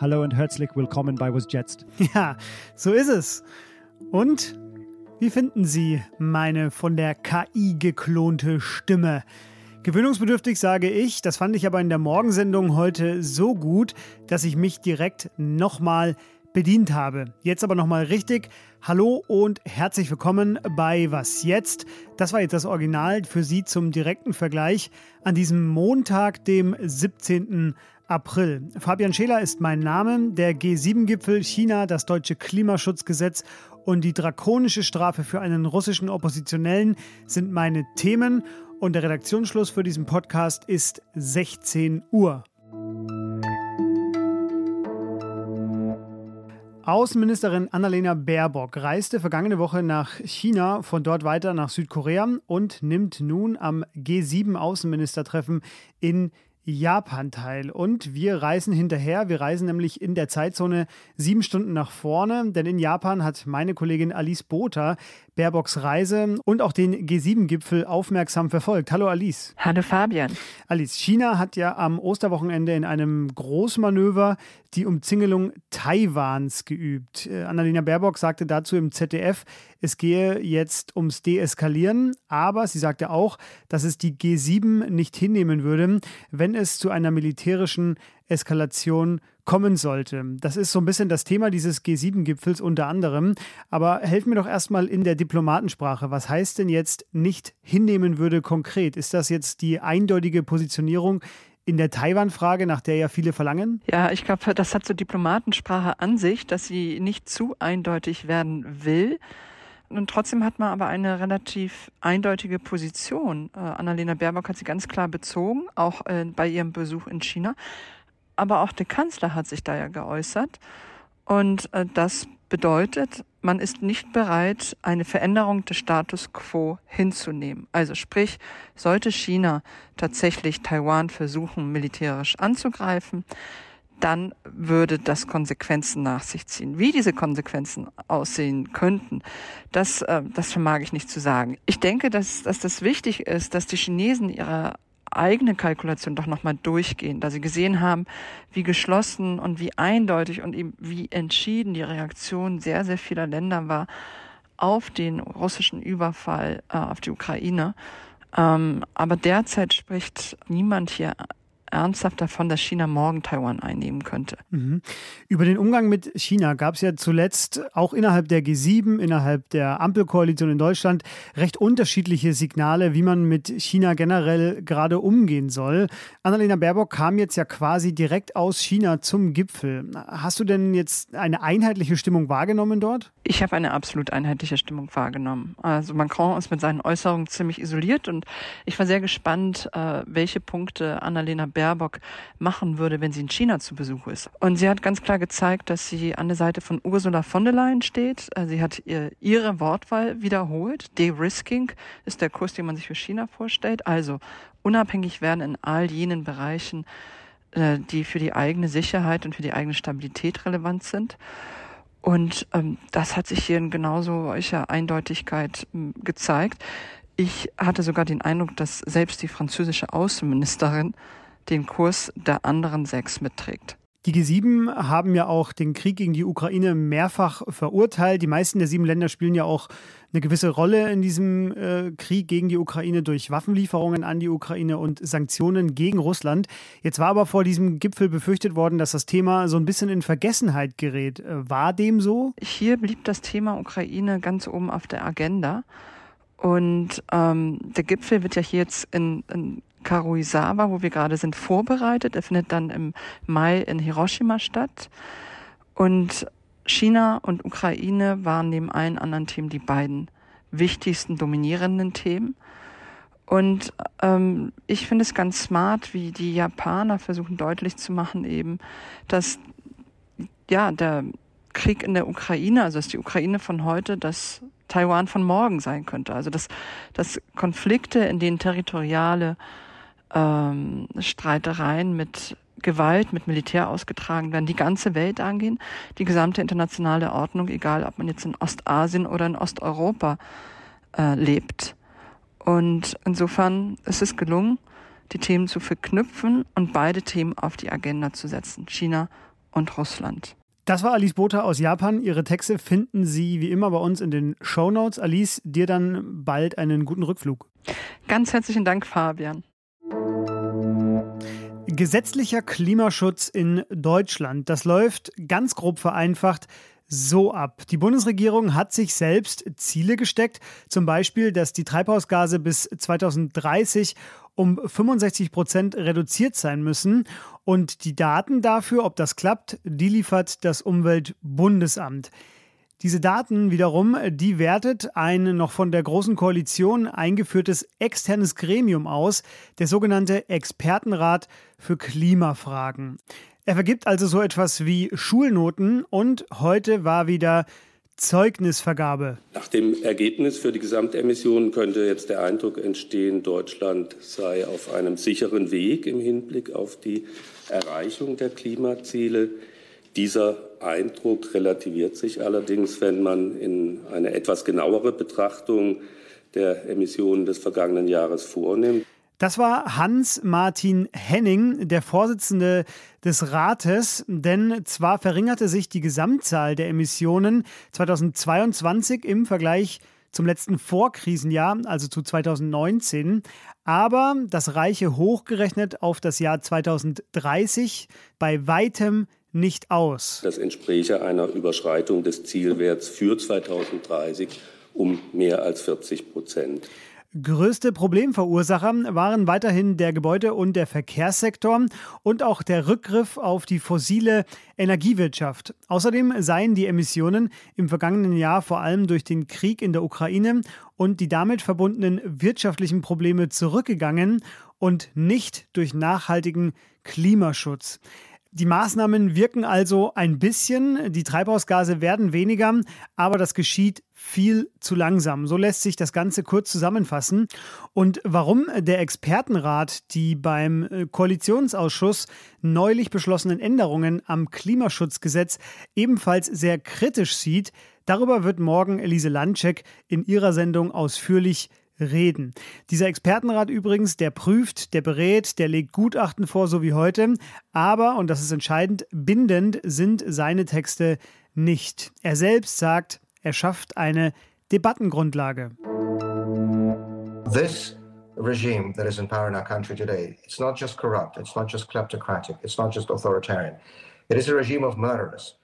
Hallo und herzlich willkommen bei Was Jetzt. Ja, so ist es. Und wie finden Sie meine von der KI geklonte Stimme? Gewöhnungsbedürftig sage ich, das fand ich aber in der Morgensendung heute so gut, dass ich mich direkt nochmal bedient habe. Jetzt aber nochmal richtig. Hallo und herzlich willkommen bei Was jetzt? Das war jetzt das Original für Sie zum direkten Vergleich an diesem Montag, dem 17. April. Fabian Scheler ist mein Name. Der G7-Gipfel, China, das deutsche Klimaschutzgesetz und die drakonische Strafe für einen russischen Oppositionellen sind meine Themen. Und der Redaktionsschluss für diesen Podcast ist 16 Uhr. Außenministerin Annalena Baerbock reiste vergangene Woche nach China, von dort weiter nach Südkorea und nimmt nun am G7-Außenministertreffen in Japan teil. Und wir reisen hinterher. Wir reisen nämlich in der Zeitzone sieben Stunden nach vorne, denn in Japan hat meine Kollegin Alice Botha Baerbocks Reise und auch den G7-Gipfel aufmerksam verfolgt. Hallo Alice. Hallo Fabian. Alice, China hat ja am Osterwochenende in einem Großmanöver die Umzingelung Taiwans geübt. Äh, Annalena Baerbock sagte dazu im ZDF, es gehe jetzt ums Deeskalieren, aber sie sagte auch, dass es die G7 nicht hinnehmen würde, wenn es zu einer militärischen Eskalation kommen sollte. Das ist so ein bisschen das Thema dieses G7-Gipfels unter anderem. Aber helfen mir doch erstmal in der Diplomatensprache. Was heißt denn jetzt nicht hinnehmen würde konkret? Ist das jetzt die eindeutige Positionierung in der Taiwan-Frage, nach der ja viele verlangen? Ja, ich glaube, das hat so Diplomatensprache an sich, dass sie nicht zu eindeutig werden will. Und trotzdem hat man aber eine relativ eindeutige Position. Äh, Annalena Baerbock hat sie ganz klar bezogen, auch äh, bei ihrem Besuch in China aber auch der Kanzler hat sich da ja geäußert. Und äh, das bedeutet, man ist nicht bereit, eine Veränderung des Status quo hinzunehmen. Also sprich, sollte China tatsächlich Taiwan versuchen, militärisch anzugreifen, dann würde das Konsequenzen nach sich ziehen. Wie diese Konsequenzen aussehen könnten, das, äh, das vermag ich nicht zu sagen. Ich denke, dass, dass das wichtig ist, dass die Chinesen ihre eigene Kalkulation doch nochmal durchgehen, da sie gesehen haben, wie geschlossen und wie eindeutig und eben wie entschieden die Reaktion sehr, sehr vieler Länder war auf den russischen Überfall äh, auf die Ukraine. Ähm, aber derzeit spricht niemand hier ernsthaft davon, dass China morgen Taiwan einnehmen könnte. Mhm. Über den Umgang mit China gab es ja zuletzt auch innerhalb der G7, innerhalb der Ampelkoalition in Deutschland recht unterschiedliche Signale, wie man mit China generell gerade umgehen soll. Annalena Baerbock kam jetzt ja quasi direkt aus China zum Gipfel. Hast du denn jetzt eine einheitliche Stimmung wahrgenommen dort? Ich habe eine absolut einheitliche Stimmung wahrgenommen. Also Macron ist mit seinen Äußerungen ziemlich isoliert und ich war sehr gespannt, äh, welche Punkte Annalena Baerbock Baerbock machen würde, wenn sie in China zu Besuch ist. Und sie hat ganz klar gezeigt, dass sie an der Seite von Ursula von der Leyen steht. Äh, sie hat ihre Wortwahl wiederholt. De-risking ist der Kurs, den man sich für China vorstellt. Also unabhängig werden in all jenen Bereichen, äh, die für die eigene Sicherheit und für die eigene Stabilität relevant sind. Und ähm, das hat sich hier in genauso solcher Eindeutigkeit ähm, gezeigt. Ich hatte sogar den Eindruck, dass selbst die französische Außenministerin den Kurs der anderen sechs mitträgt. Die G7 haben ja auch den Krieg gegen die Ukraine mehrfach verurteilt. Die meisten der sieben Länder spielen ja auch eine gewisse Rolle in diesem äh, Krieg gegen die Ukraine durch Waffenlieferungen an die Ukraine und Sanktionen gegen Russland. Jetzt war aber vor diesem Gipfel befürchtet worden, dass das Thema so ein bisschen in Vergessenheit gerät. Äh, war dem so? Hier blieb das Thema Ukraine ganz oben auf der Agenda. Und ähm, der Gipfel wird ja hier jetzt in, in Karuizawa, wo wir gerade sind, vorbereitet. Er findet dann im Mai in Hiroshima statt. Und China und Ukraine waren neben allen anderen Themen die beiden wichtigsten dominierenden Themen. Und ähm, ich finde es ganz smart, wie die Japaner versuchen deutlich zu machen, eben, dass ja der Krieg in der Ukraine, also dass die Ukraine von heute das Taiwan von morgen sein könnte. Also dass, dass Konflikte, in denen territoriale ähm, Streitereien mit Gewalt, mit Militär ausgetragen werden, die ganze Welt angehen, die gesamte internationale Ordnung, egal ob man jetzt in Ostasien oder in Osteuropa äh, lebt. Und insofern ist es gelungen, die Themen zu verknüpfen und beide Themen auf die Agenda zu setzen, China und Russland. Das war Alice Botha aus Japan. Ihre Texte finden Sie wie immer bei uns in den Show Notes. Alice, dir dann bald einen guten Rückflug. Ganz herzlichen Dank, Fabian. Gesetzlicher Klimaschutz in Deutschland. Das läuft ganz grob vereinfacht so ab. Die Bundesregierung hat sich selbst Ziele gesteckt, zum Beispiel, dass die Treibhausgase bis 2030 um 65 Prozent reduziert sein müssen. Und die Daten dafür, ob das klappt, die liefert das Umweltbundesamt. Diese Daten wiederum, die wertet ein noch von der Großen Koalition eingeführtes externes Gremium aus, der sogenannte Expertenrat für Klimafragen. Er vergibt also so etwas wie Schulnoten und heute war wieder Zeugnisvergabe. Nach dem Ergebnis für die Gesamtemissionen könnte jetzt der Eindruck entstehen, Deutschland sei auf einem sicheren Weg im Hinblick auf die Erreichung der Klimaziele. Dieser Eindruck relativiert sich allerdings, wenn man in eine etwas genauere Betrachtung der Emissionen des vergangenen Jahres vornimmt. Das war Hans-Martin Henning, der Vorsitzende des Rates, denn zwar verringerte sich die Gesamtzahl der Emissionen 2022 im Vergleich zum letzten Vorkrisenjahr, also zu 2019, aber das reiche hochgerechnet auf das Jahr 2030 bei weitem nicht aus. Das entspräche einer Überschreitung des Zielwerts für 2030 um mehr als 40 Prozent. Größte Problemverursacher waren weiterhin der Gebäude- und der Verkehrssektor und auch der Rückgriff auf die fossile Energiewirtschaft. Außerdem seien die Emissionen im vergangenen Jahr vor allem durch den Krieg in der Ukraine und die damit verbundenen wirtschaftlichen Probleme zurückgegangen und nicht durch nachhaltigen Klimaschutz. Die Maßnahmen wirken also ein bisschen, die Treibhausgase werden weniger, aber das geschieht viel zu langsam. So lässt sich das Ganze kurz zusammenfassen. Und warum der Expertenrat die beim äh, Koalitionsausschuss neulich beschlossenen Änderungen am Klimaschutzgesetz ebenfalls sehr kritisch sieht, darüber wird morgen Elise Landcheck in ihrer Sendung ausführlich reden. Dieser Expertenrat übrigens, der prüft, der berät, der legt Gutachten vor, so wie heute. Aber, und das ist entscheidend, bindend sind seine Texte nicht. Er selbst sagt, er schafft eine Debattengrundlage. This regime that is in power in our country today, it's not just corrupt, it's not just kleptocratic, it's not just authoritarian. It is a regime of murderers.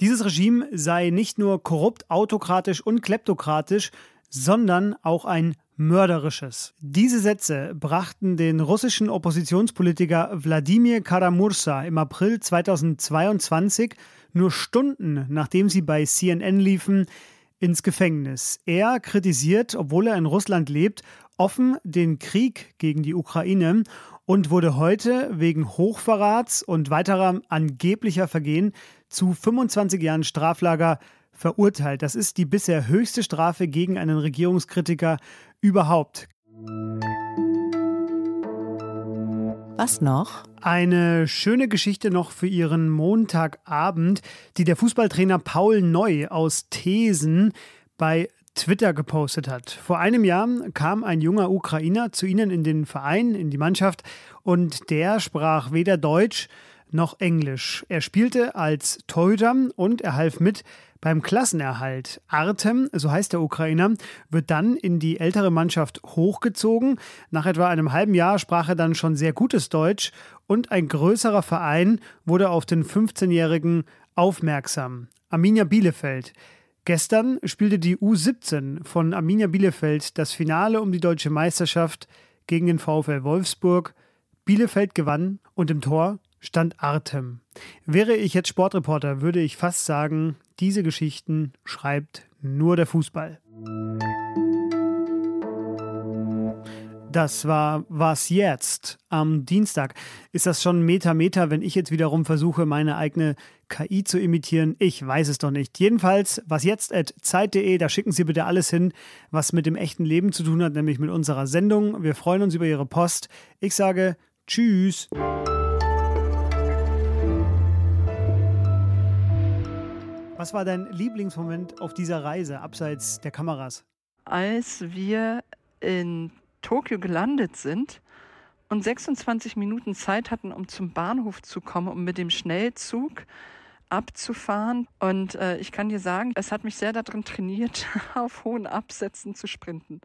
Dieses Regime sei nicht nur korrupt, autokratisch und kleptokratisch, sondern auch ein mörderisches. Diese Sätze brachten den russischen Oppositionspolitiker Wladimir Karamursa im April 2022, nur Stunden nachdem sie bei CNN liefen, ins Gefängnis. Er kritisiert, obwohl er in Russland lebt, offen den Krieg gegen die Ukraine und wurde heute wegen Hochverrats und weiterer angeblicher Vergehen zu 25 Jahren Straflager verurteilt. Das ist die bisher höchste Strafe gegen einen Regierungskritiker überhaupt. Was noch? Eine schöne Geschichte noch für Ihren Montagabend, die der Fußballtrainer Paul Neu aus Thesen bei Twitter gepostet hat. Vor einem Jahr kam ein junger Ukrainer zu ihnen in den Verein, in die Mannschaft und der sprach weder Deutsch noch Englisch. Er spielte als Torhüter und er half mit beim Klassenerhalt. Artem, so heißt der Ukrainer, wird dann in die ältere Mannschaft hochgezogen. Nach etwa einem halben Jahr sprach er dann schon sehr gutes Deutsch und ein größerer Verein wurde auf den 15-Jährigen aufmerksam. Arminia Bielefeld. Gestern spielte die U17 von Arminia Bielefeld das Finale um die deutsche Meisterschaft gegen den VfL Wolfsburg. Bielefeld gewann und im Tor stand Artem. Wäre ich jetzt Sportreporter, würde ich fast sagen, diese Geschichten schreibt nur der Fußball. Das war Was jetzt am Dienstag. Ist das schon Meta, wenn ich jetzt wiederum versuche, meine eigene KI zu imitieren? Ich weiß es doch nicht. Jedenfalls, was jetzt at Zeit.de, da schicken Sie bitte alles hin, was mit dem echten Leben zu tun hat, nämlich mit unserer Sendung. Wir freuen uns über Ihre Post. Ich sage Tschüss. Was war dein Lieblingsmoment auf dieser Reise, abseits der Kameras? als wir in Tokio gelandet sind und 26 Minuten Zeit hatten, um zum Bahnhof zu kommen, um mit dem Schnellzug abzufahren. Und äh, ich kann dir sagen, es hat mich sehr darin trainiert, auf hohen Absätzen zu sprinten.